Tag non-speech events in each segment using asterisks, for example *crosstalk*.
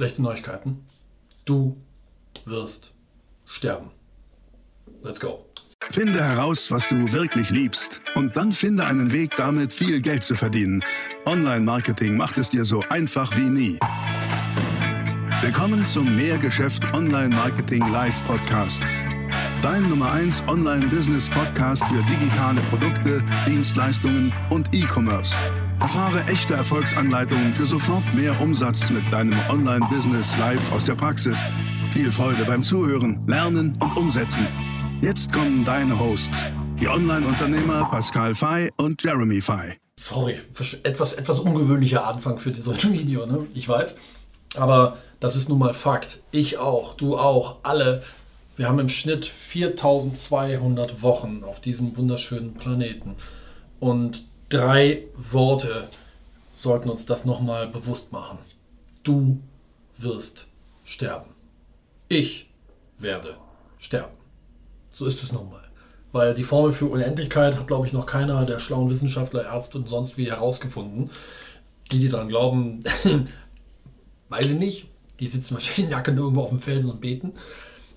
schlechte Neuigkeiten. Du wirst sterben. Let's go. Finde heraus, was du wirklich liebst und dann finde einen Weg, damit viel Geld zu verdienen. Online-Marketing macht es dir so einfach wie nie. Willkommen zum Mehrgeschäft Online-Marketing Live Podcast. Dein Nummer 1 Online-Business-Podcast für digitale Produkte, Dienstleistungen und E-Commerce. Erfahre echte Erfolgsanleitungen für sofort mehr Umsatz mit deinem Online-Business live aus der Praxis. Viel Freude beim Zuhören, Lernen und Umsetzen. Jetzt kommen deine Hosts, die Online-Unternehmer Pascal Fay und Jeremy Fay. Sorry, etwas, etwas ungewöhnlicher Anfang für ein *laughs* Video, ne? ich weiß. Aber das ist nun mal Fakt. Ich auch, du auch, alle. Wir haben im Schnitt 4200 Wochen auf diesem wunderschönen Planeten. Und drei Worte sollten uns das nochmal bewusst machen. Du wirst sterben. Ich werde sterben. So ist es nun mal. Weil die Formel für Unendlichkeit hat, glaube ich, noch keiner der schlauen Wissenschaftler, Ärzte und sonst wie herausgefunden. Die, die daran glauben, *laughs* weiß ich nicht. Die sitzen wahrscheinlich *laughs* in Jacken irgendwo auf dem Felsen und beten.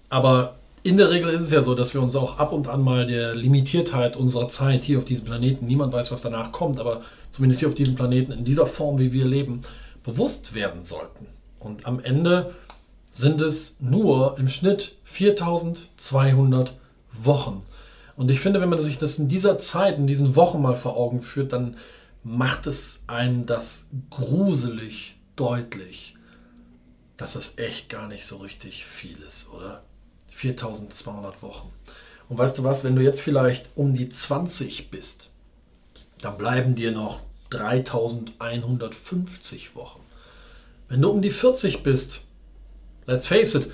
Aber in der Regel ist es ja so, dass wir uns auch ab und an mal der Limitiertheit unserer Zeit hier auf diesem Planeten, niemand weiß, was danach kommt, aber zumindest hier auf diesem Planeten in dieser Form, wie wir leben, bewusst werden sollten. Und am Ende sind es nur im Schnitt 4200 Wochen. Und ich finde, wenn man sich das in dieser Zeit, in diesen Wochen mal vor Augen führt, dann macht es einen das gruselig deutlich, dass es echt gar nicht so richtig viel ist, oder? 4200 Wochen. Und weißt du was, wenn du jetzt vielleicht um die 20 bist, dann bleiben dir noch 3150 Wochen. Wenn du um die 40 bist, let's face it,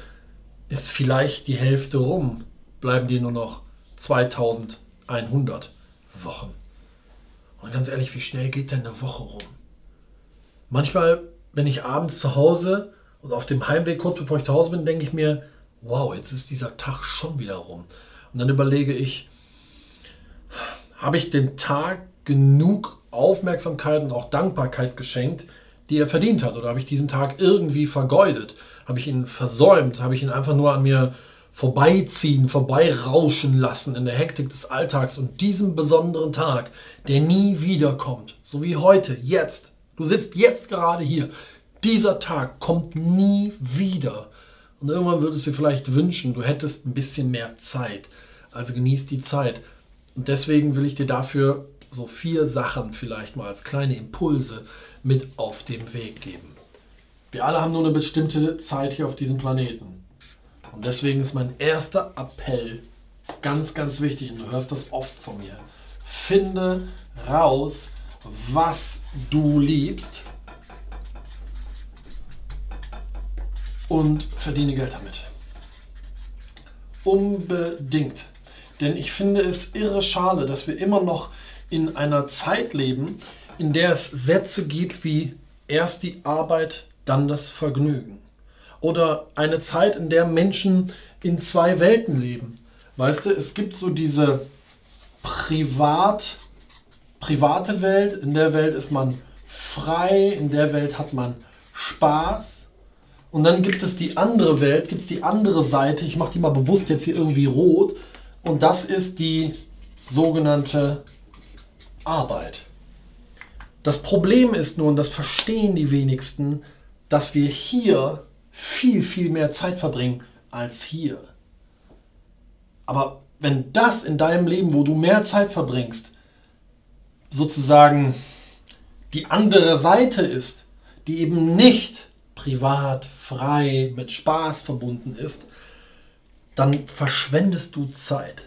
ist vielleicht die Hälfte rum, bleiben dir nur noch 2100 Wochen. Und ganz ehrlich, wie schnell geht denn eine Woche rum? Manchmal, wenn ich abends zu Hause und auf dem Heimweg kurz bevor ich zu Hause bin, denke ich mir, wow, jetzt ist dieser Tag schon wieder rum. Und dann überlege ich, habe ich dem Tag genug Aufmerksamkeit und auch Dankbarkeit geschenkt, die er verdient hat? Oder habe ich diesen Tag irgendwie vergeudet? Habe ich ihn versäumt? Habe ich ihn einfach nur an mir vorbeiziehen, vorbeirauschen lassen in der Hektik des Alltags und diesem besonderen Tag, der nie wiederkommt, so wie heute, jetzt. Du sitzt jetzt gerade hier. Dieser Tag kommt nie wieder. Und irgendwann würdest du vielleicht wünschen, du hättest ein bisschen mehr Zeit. Also genieß die Zeit. Und deswegen will ich dir dafür so vier Sachen vielleicht mal als kleine Impulse mit auf den Weg geben. Wir alle haben nur eine bestimmte Zeit hier auf diesem Planeten. Und deswegen ist mein erster Appell ganz, ganz wichtig. Und du hörst das oft von mir. Finde raus, was du liebst und verdiene Geld damit. Unbedingt. Denn ich finde es irre schade, dass wir immer noch in einer Zeit leben, in der es Sätze gibt wie erst die Arbeit, dann das Vergnügen. Oder eine Zeit, in der Menschen in zwei Welten leben. Weißt du, es gibt so diese privat, private Welt, in der Welt ist man frei, in der Welt hat man Spaß und dann gibt es die andere Welt, gibt es die andere Seite. Ich mache die mal bewusst jetzt hier irgendwie rot. Und das ist die sogenannte Arbeit. Das Problem ist nun, das verstehen die wenigsten, dass wir hier viel, viel mehr Zeit verbringen als hier. Aber wenn das in deinem Leben, wo du mehr Zeit verbringst, sozusagen die andere Seite ist, die eben nicht privat, frei, mit Spaß verbunden ist, dann verschwendest du Zeit.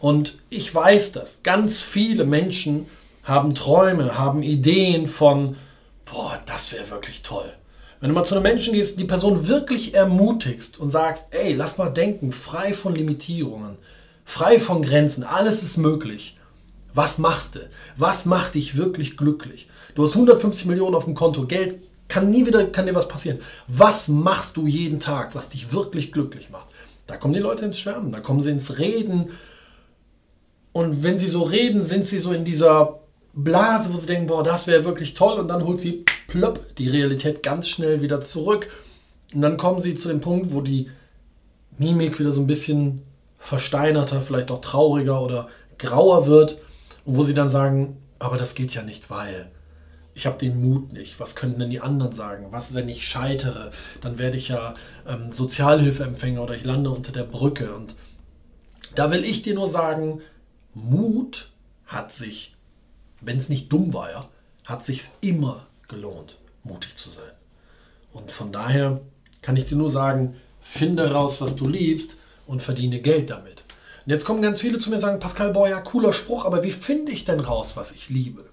Und ich weiß das. Ganz viele Menschen haben Träume, haben Ideen von, boah, das wäre wirklich toll. Wenn du mal zu einem Menschen gehst, die Person wirklich ermutigst und sagst, ey, lass mal denken, frei von Limitierungen, frei von Grenzen, alles ist möglich. Was machst du? Was macht dich wirklich glücklich? Du hast 150 Millionen auf dem Konto, Geld kann nie wieder, kann dir was passieren. Was machst du jeden Tag, was dich wirklich glücklich macht? Da kommen die Leute ins Schwärmen, da kommen sie ins Reden. Und wenn sie so reden, sind sie so in dieser Blase, wo sie denken, boah, das wäre wirklich toll. Und dann holt sie plöpp die Realität ganz schnell wieder zurück. Und dann kommen sie zu dem Punkt, wo die Mimik wieder so ein bisschen versteinerter, vielleicht auch trauriger oder grauer wird und wo sie dann sagen, aber das geht ja nicht, weil ich habe den Mut nicht. Was könnten denn die anderen sagen? Was, wenn ich scheitere? Dann werde ich ja ähm, Sozialhilfeempfänger oder ich lande unter der Brücke. Und da will ich dir nur sagen, Mut hat sich, wenn es nicht dumm war, ja, hat sich immer gelohnt, mutig zu sein. Und von daher kann ich dir nur sagen, finde raus, was du liebst und verdiene Geld damit. Und jetzt kommen ganz viele zu mir und sagen, Pascal Boy, ja, cooler Spruch, aber wie finde ich denn raus, was ich liebe?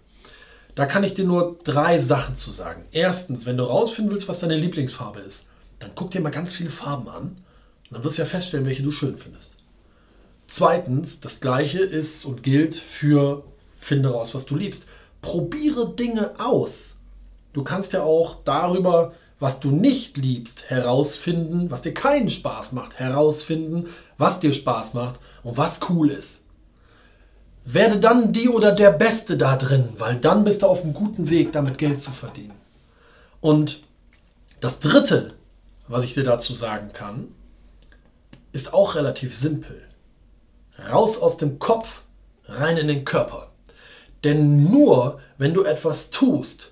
Da kann ich dir nur drei Sachen zu sagen. Erstens, wenn du rausfinden willst, was deine Lieblingsfarbe ist, dann guck dir mal ganz viele Farben an. Und dann wirst du ja feststellen, welche du schön findest. Zweitens, das gleiche ist und gilt für finde raus, was du liebst. Probiere Dinge aus. Du kannst ja auch darüber, was du nicht liebst, herausfinden, was dir keinen Spaß macht, herausfinden, was dir Spaß macht und was cool ist. Werde dann die oder der Beste da drin, weil dann bist du auf einem guten Weg, damit Geld zu verdienen. Und das Dritte, was ich dir dazu sagen kann, ist auch relativ simpel. Raus aus dem Kopf, rein in den Körper. Denn nur wenn du etwas tust,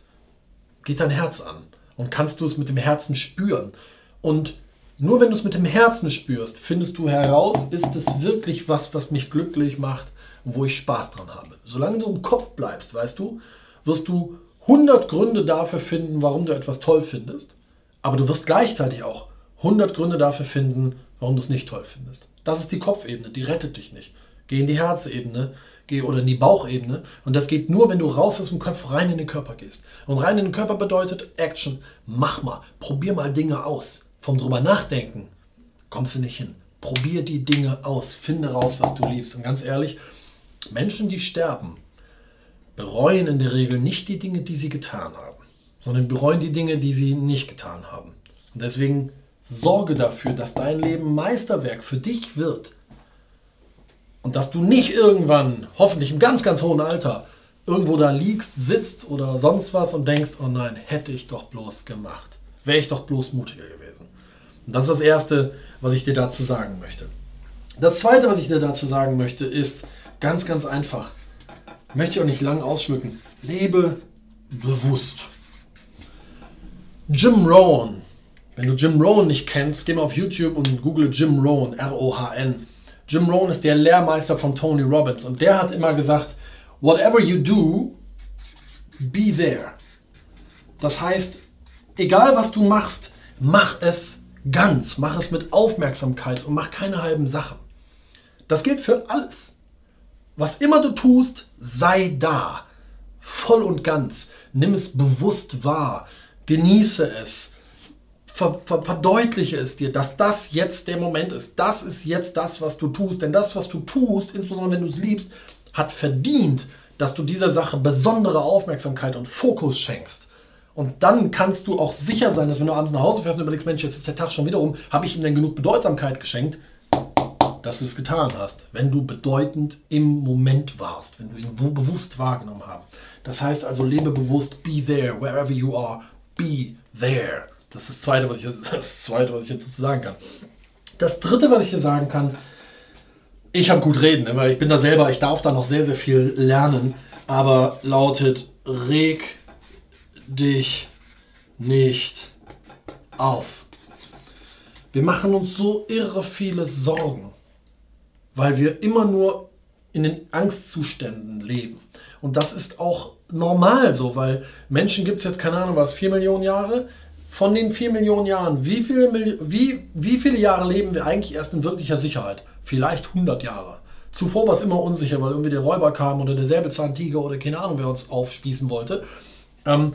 geht dein Herz an und kannst du es mit dem Herzen spüren. Und nur wenn du es mit dem Herzen spürst, findest du heraus, ist es wirklich was, was mich glücklich macht und wo ich Spaß dran habe. Solange du im Kopf bleibst, weißt du, wirst du 100 Gründe dafür finden, warum du etwas toll findest, aber du wirst gleichzeitig auch 100 Gründe dafür finden, warum du es nicht toll findest. Das ist die Kopfebene, die rettet dich nicht. Geh in die Herzebene, geh oder in die Bauchebene und das geht nur, wenn du raus aus dem Kopf rein in den Körper gehst. Und rein in den Körper bedeutet Action. Mach mal, probier mal Dinge aus. Vom drüber nachdenken kommst du nicht hin. Probier die Dinge aus, finde raus, was du liebst. Und ganz ehrlich, Menschen, die sterben, bereuen in der Regel nicht die Dinge, die sie getan haben, sondern bereuen die Dinge, die sie nicht getan haben. Und deswegen sorge dafür, dass dein Leben Meisterwerk für dich wird. Und dass du nicht irgendwann, hoffentlich im ganz, ganz hohen Alter, irgendwo da liegst, sitzt oder sonst was und denkst, oh nein, hätte ich doch bloß gemacht. Wäre ich doch bloß mutiger gewesen. Und das ist das Erste, was ich dir dazu sagen möchte. Das Zweite, was ich dir dazu sagen möchte, ist, Ganz, ganz einfach. Möchte ich auch nicht lang ausschmücken. Lebe bewusst. Jim Rohn. Wenn du Jim Rohn nicht kennst, geh mal auf YouTube und google Jim Rohn, R-O-H-N. Jim Rohn ist der Lehrmeister von Tony Robbins und der hat immer gesagt, whatever you do, be there. Das heißt, egal was du machst, mach es ganz, mach es mit Aufmerksamkeit und mach keine halben Sachen. Das gilt für alles. Was immer du tust, sei da. Voll und ganz. Nimm es bewusst wahr. Genieße es. Ver, ver, verdeutliche es dir, dass das jetzt der Moment ist. Das ist jetzt das, was du tust. Denn das, was du tust, insbesondere wenn du es liebst, hat verdient, dass du dieser Sache besondere Aufmerksamkeit und Fokus schenkst. Und dann kannst du auch sicher sein, dass wenn du abends nach Hause fährst und überlegst, Mensch, jetzt ist der Tag schon wieder rum, habe ich ihm denn genug Bedeutsamkeit geschenkt? Dass du es getan hast, wenn du bedeutend im Moment warst, wenn du ihn bewusst wahrgenommen hast. Das heißt also, lebe bewusst, be there, wherever you are, be there. Das ist das Zweite, was ich, das Zweite, was ich jetzt dazu sagen kann. Das Dritte, was ich hier sagen kann, ich habe gut reden, ne, weil ich bin da selber, ich darf da noch sehr, sehr viel lernen, aber lautet, reg dich nicht auf. Wir machen uns so irre viele Sorgen weil wir immer nur in den Angstzuständen leben. Und das ist auch normal so, weil Menschen gibt es jetzt, keine Ahnung was, 4 Millionen Jahre. Von den 4 Millionen Jahren, wie viele, wie, wie viele Jahre leben wir eigentlich erst in wirklicher Sicherheit? Vielleicht 100 Jahre. Zuvor war es immer unsicher, weil irgendwie der Räuber kam oder der Säbelzahntiger oder keine Ahnung, wer uns aufspießen wollte. Ähm,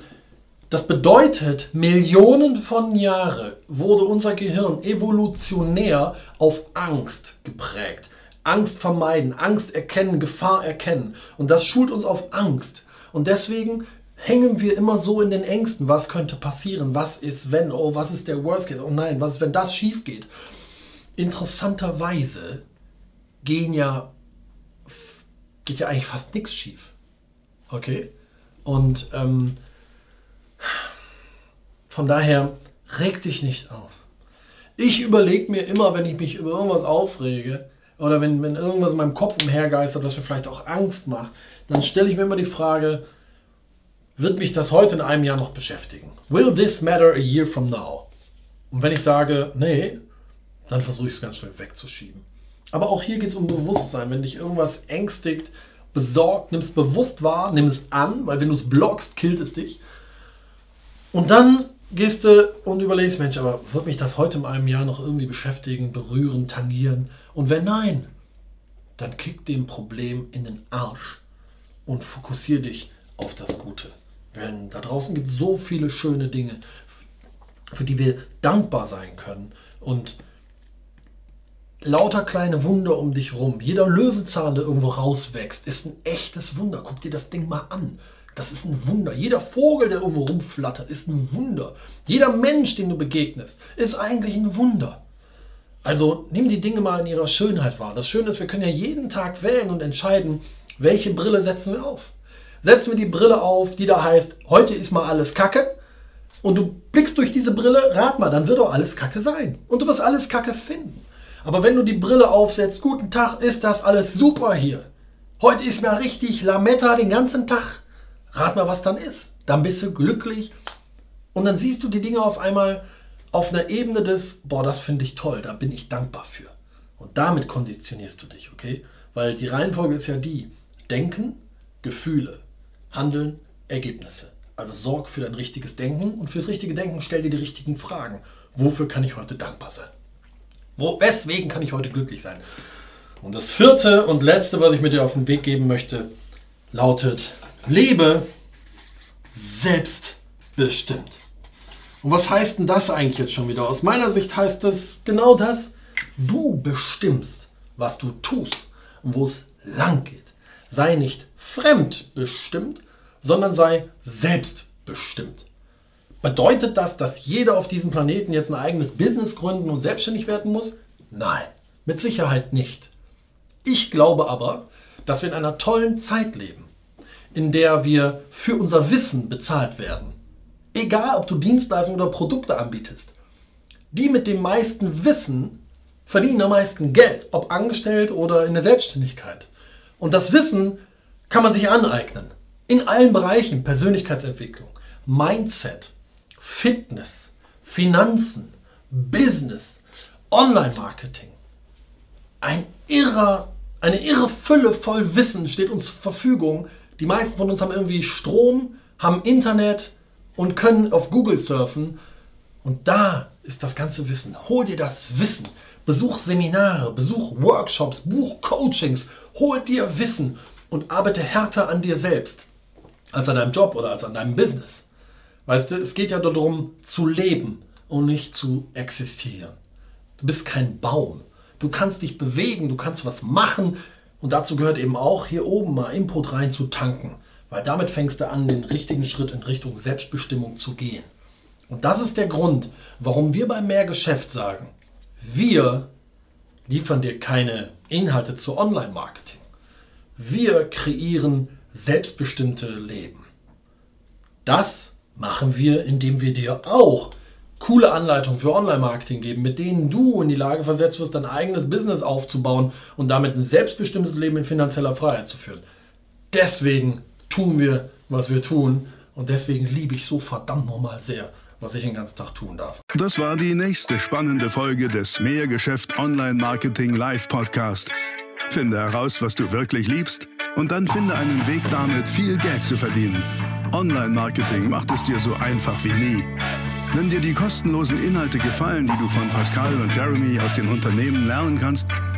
das bedeutet, Millionen von Jahren wurde unser Gehirn evolutionär auf Angst geprägt. Angst vermeiden, Angst erkennen, Gefahr erkennen. Und das schult uns auf Angst. Und deswegen hängen wir immer so in den Ängsten. Was könnte passieren? Was ist, wenn? Oh, was ist der Worst Case? Oh nein, was ist, wenn das schief geht? Interessanterweise gehen ja, geht ja eigentlich fast nichts schief. Okay? Und ähm, Von daher reg dich nicht auf. Ich überlege mir immer, wenn ich mich über irgendwas aufrege oder wenn, wenn irgendwas in meinem Kopf umhergeistert, was mir vielleicht auch Angst macht, dann stelle ich mir immer die Frage, wird mich das heute in einem Jahr noch beschäftigen? Will this matter a year from now? Und wenn ich sage, nee, dann versuche ich es ganz schnell wegzuschieben. Aber auch hier geht es um Bewusstsein. Wenn dich irgendwas ängstigt, besorgt, nimm es bewusst wahr, nimm es an, weil wenn du es blockst, killt es dich. Und dann gehst du und überlegst, Mensch, aber wird mich das heute in einem Jahr noch irgendwie beschäftigen, berühren, tangieren? Und wenn nein, dann kick dem Problem in den Arsch und fokussiere dich auf das Gute. Denn da draußen gibt es so viele schöne Dinge, für die wir dankbar sein können. Und lauter kleine Wunder um dich rum. Jeder Löwenzahn, der irgendwo rauswächst, ist ein echtes Wunder. Guck dir das Ding mal an. Das ist ein Wunder. Jeder Vogel, der irgendwo rumflattert, ist ein Wunder. Jeder Mensch, den du begegnest, ist eigentlich ein Wunder. Also nimm die Dinge mal in ihrer Schönheit wahr. Das Schöne ist, wir können ja jeden Tag wählen und entscheiden, welche Brille setzen wir auf. Setzen wir die Brille auf, die da heißt, heute ist mal alles Kacke. Und du blickst durch diese Brille, rat mal, dann wird auch alles Kacke sein. Und du wirst alles Kacke finden. Aber wenn du die Brille aufsetzt, guten Tag, ist das alles super hier. Heute ist mir richtig Lametta den ganzen Tag. Rat mal, was dann ist. Dann bist du glücklich und dann siehst du die Dinge auf einmal auf einer Ebene des, boah, das finde ich toll, da bin ich dankbar für. Und damit konditionierst du dich, okay? Weil die Reihenfolge ist ja die: Denken, Gefühle, Handeln, Ergebnisse. Also sorg für dein richtiges Denken und fürs richtige Denken stell dir die richtigen Fragen. Wofür kann ich heute dankbar sein? Wo, weswegen kann ich heute glücklich sein? Und das vierte und letzte, was ich mit dir auf den Weg geben möchte, lautet, lebe selbstbestimmt. Und was heißt denn das eigentlich jetzt schon wieder? Aus meiner Sicht heißt das genau das, du bestimmst, was du tust und wo es lang geht. Sei nicht fremdbestimmt, sondern sei selbstbestimmt. Bedeutet das, dass jeder auf diesem Planeten jetzt ein eigenes Business gründen und selbstständig werden muss? Nein, mit Sicherheit nicht. Ich glaube aber, dass wir in einer tollen Zeit leben, in der wir für unser Wissen bezahlt werden. Egal, ob du Dienstleistungen oder Produkte anbietest. Die mit dem meisten Wissen verdienen am meisten Geld, ob angestellt oder in der Selbstständigkeit. Und das Wissen kann man sich aneignen. In allen Bereichen, Persönlichkeitsentwicklung, Mindset, Fitness, Finanzen, Business, Online-Marketing. Ein irrer, eine irre Fülle voll Wissen steht uns zur Verfügung. Die meisten von uns haben irgendwie Strom, haben Internet und können auf Google surfen. Und da ist das ganze Wissen. Hol dir das Wissen. Besuch Seminare, besuch Workshops, buch Coachings. Hol dir Wissen und arbeite härter an dir selbst als an deinem Job oder als an deinem Business. Weißt du, es geht ja darum zu leben und nicht zu existieren. Du bist kein Baum. Du kannst dich bewegen, du kannst was machen und dazu gehört eben auch hier oben mal Input rein zu tanken, weil damit fängst du an, den richtigen Schritt in Richtung Selbstbestimmung zu gehen. Und das ist der Grund, warum wir beim Mehrgeschäft sagen, wir liefern dir keine Inhalte zu Online-Marketing. Wir kreieren selbstbestimmte Leben. Das machen wir, indem wir dir auch coole Anleitungen für Online-Marketing geben, mit denen du in die Lage versetzt wirst, dein eigenes Business aufzubauen und damit ein selbstbestimmtes Leben in finanzieller Freiheit zu führen. Deswegen tun wir, was wir tun und deswegen liebe ich so verdammt nochmal sehr, was ich den ganzen Tag tun darf. Das war die nächste spannende Folge des Mehrgeschäft Online Marketing Live Podcast. Finde heraus, was du wirklich liebst und dann finde einen Weg damit, viel Geld zu verdienen. Online-Marketing macht es dir so einfach wie nie. Wenn dir die kostenlosen Inhalte gefallen, die du von Pascal und Jeremy aus den Unternehmen lernen kannst,